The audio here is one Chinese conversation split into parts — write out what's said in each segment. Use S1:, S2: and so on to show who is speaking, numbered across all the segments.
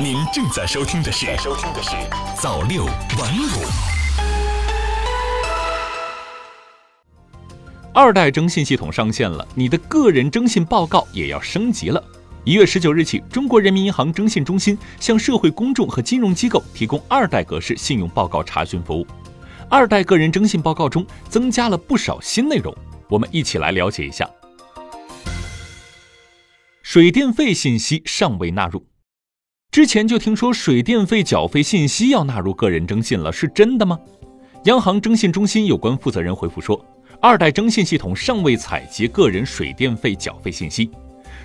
S1: 您正在收听的是《收听的是早六晚五》。
S2: 二代征信系统上线了，你的个人征信报告也要升级了。一月十九日起，中国人民银行征信中心向社会公众和金融机构提供二代格式信用报告查询服务。二代个人征信报告中增加了不少新内容，我们一起来了解一下。水电费信息尚未纳入，之前就听说水电费缴费信息要纳入个人征信了，是真的吗？央行征信中心有关负责人回复说，二代征信系统尚未采集个人水电费缴费信息。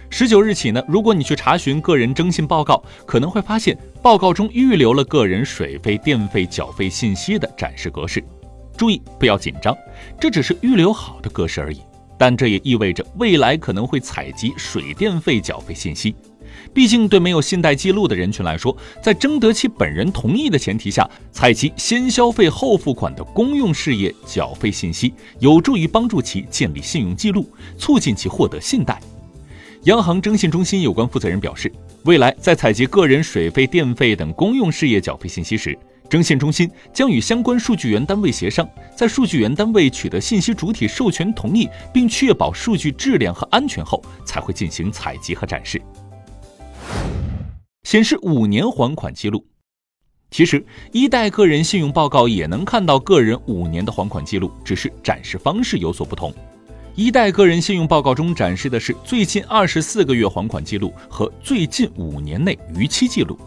S2: 十九日起呢，如果你去查询个人征信报告，可能会发现报告中预留了个人水费、电费缴费信息的展示格式。注意，不要紧张，这只是预留好的格式而已。但这也意味着未来可能会采集水电费缴费信息，毕竟对没有信贷记录的人群来说，在征得其本人同意的前提下，采集先消费后付款的公用事业缴费信息，有助于帮助其建立信用记录，促进其获得信贷。央行征信中心有关负责人表示，未来在采集个人水费、电费等公用事业缴费信息时，征信中心将与相关数据源单位协商，在数据源单位取得信息主体授权同意，并确保数据质量和安全后，才会进行采集和展示。显示五年还款记录，其实一代个人信用报告也能看到个人五年的还款记录，只是展示方式有所不同。一代个人信用报告中展示的是最近二十四个月还款记录和最近五年内逾期记录。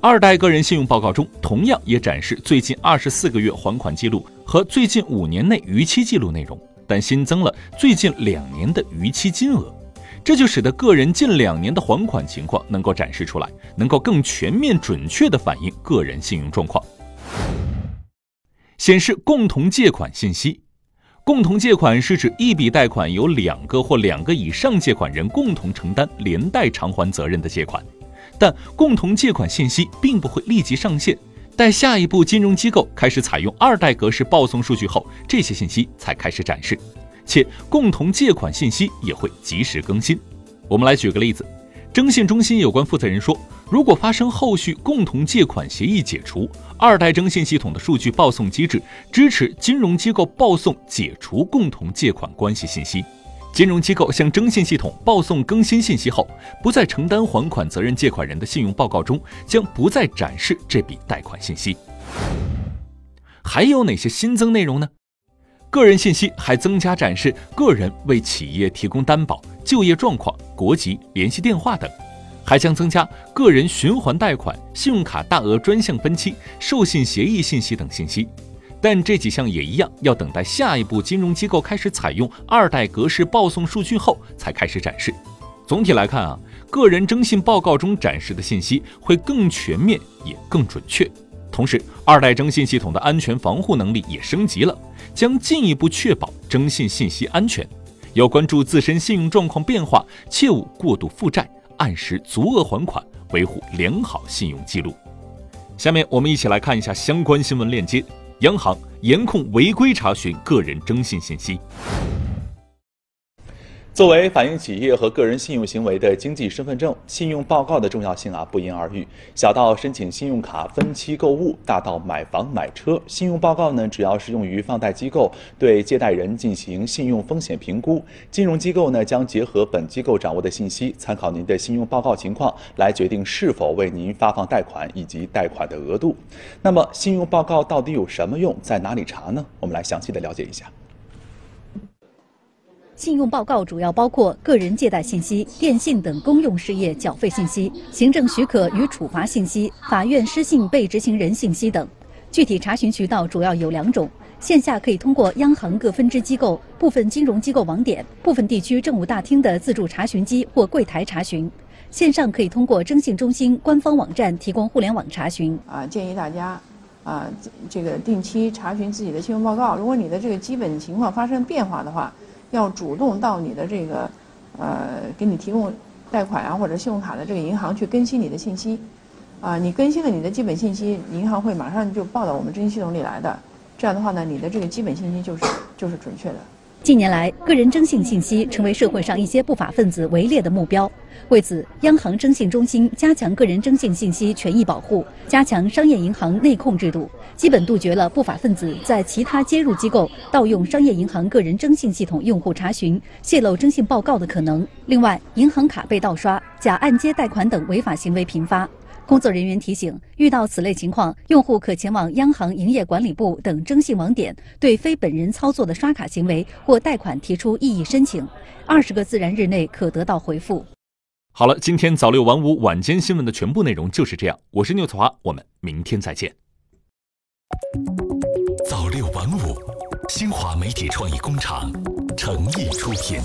S2: 二代个人信用报告中同样也展示最近二十四个月还款记录和最近五年内逾期记录内容，但新增了最近两年的逾期金额，这就使得个人近两年的还款情况能够展示出来，能够更全面准确地反映个人信用状况。显示共同借款信息，共同借款是指一笔贷款由两个或两个以上借款人共同承担连带偿还责任的借款。但共同借款信息并不会立即上线，待下一步金融机构开始采用二代格式报送数据后，这些信息才开始展示，且共同借款信息也会及时更新。我们来举个例子，征信中心有关负责人说，如果发生后续共同借款协议解除，二代征信系统的数据报送机制支持金融机构报送解除共同借款关系信息。金融机构向征信系统报送更新信息后，不再承担还款责任借款人的信用报告中将不再展示这笔贷款信息。还有哪些新增内容呢？个人信息还增加展示个人为企业提供担保、就业状况、国籍、联系电话等，还将增加个人循环贷款、信用卡大额专项分期、授信协议信息等信息。但这几项也一样，要等待下一步金融机构开始采用二代格式报送数据后才开始展示。总体来看啊，个人征信报告中展示的信息会更全面也更准确。同时，二代征信系统的安全防护能力也升级了，将进一步确保征信信息安全。要关注自身信用状况变化，切勿过度负债，按时足额还款，维护良好信用记录。下面我们一起来看一下相关新闻链接。央行严控违规查询个人征信信息。
S3: 作为反映企业和个人信用行为的经济身份证，信用报告的重要性啊不言而喻。小到申请信用卡分期购物，大到买房买车，信用报告呢主要是用于放贷机构对借贷人进行信用风险评估。金融机构呢将结合本机构掌握的信息，参考您的信用报告情况，来决定是否为您发放贷款以及贷款的额度。那么，信用报告到底有什么用，在哪里查呢？我们来详细的了解一下。
S4: 信用报告主要包括个人借贷信息、电信等公用事业缴费信息、行政许可与处罚信息、法院失信被执行人信息等。具体查询渠道主要有两种：线下可以通过央行各分支机构、部分金融机构网点、部分地区政务大厅的自助查询机或柜台查询；线上可以通过征信中心官方网站提供互联网查询。
S5: 啊，建议大家啊，这个定期查询自己的信用报告。如果你的这个基本情况发生变化的话，要主动到你的这个，呃，给你提供贷款啊或者信用卡的这个银行去更新你的信息，啊，你更新了你的基本信息，银行会马上就报到我们征信系统里来的。这样的话呢，你的这个基本信息就是就是准确的。
S4: 近年来，个人征信信息成为社会上一些不法分子围猎的目标。为此，央行征信中心加强个人征信信息权益保护，加强商业银行内控制度，基本杜绝了不法分子在其他接入机构盗用商业银行个人征信系统用户查询、泄露征信报告的可能。另外，银行卡被盗刷、假按揭贷款等违法行为频发。工作人员提醒，遇到此类情况，用户可前往央行营业管理部等征信网点，对非本人操作的刷卡行为或贷款提出异议申请，二十个自然日内可得到回复。
S2: 好了，今天早六晚五晚间新闻的全部内容就是这样。我是牛子华，我们明天再见。
S1: 早六晚五，新华媒体创意工厂诚意出品。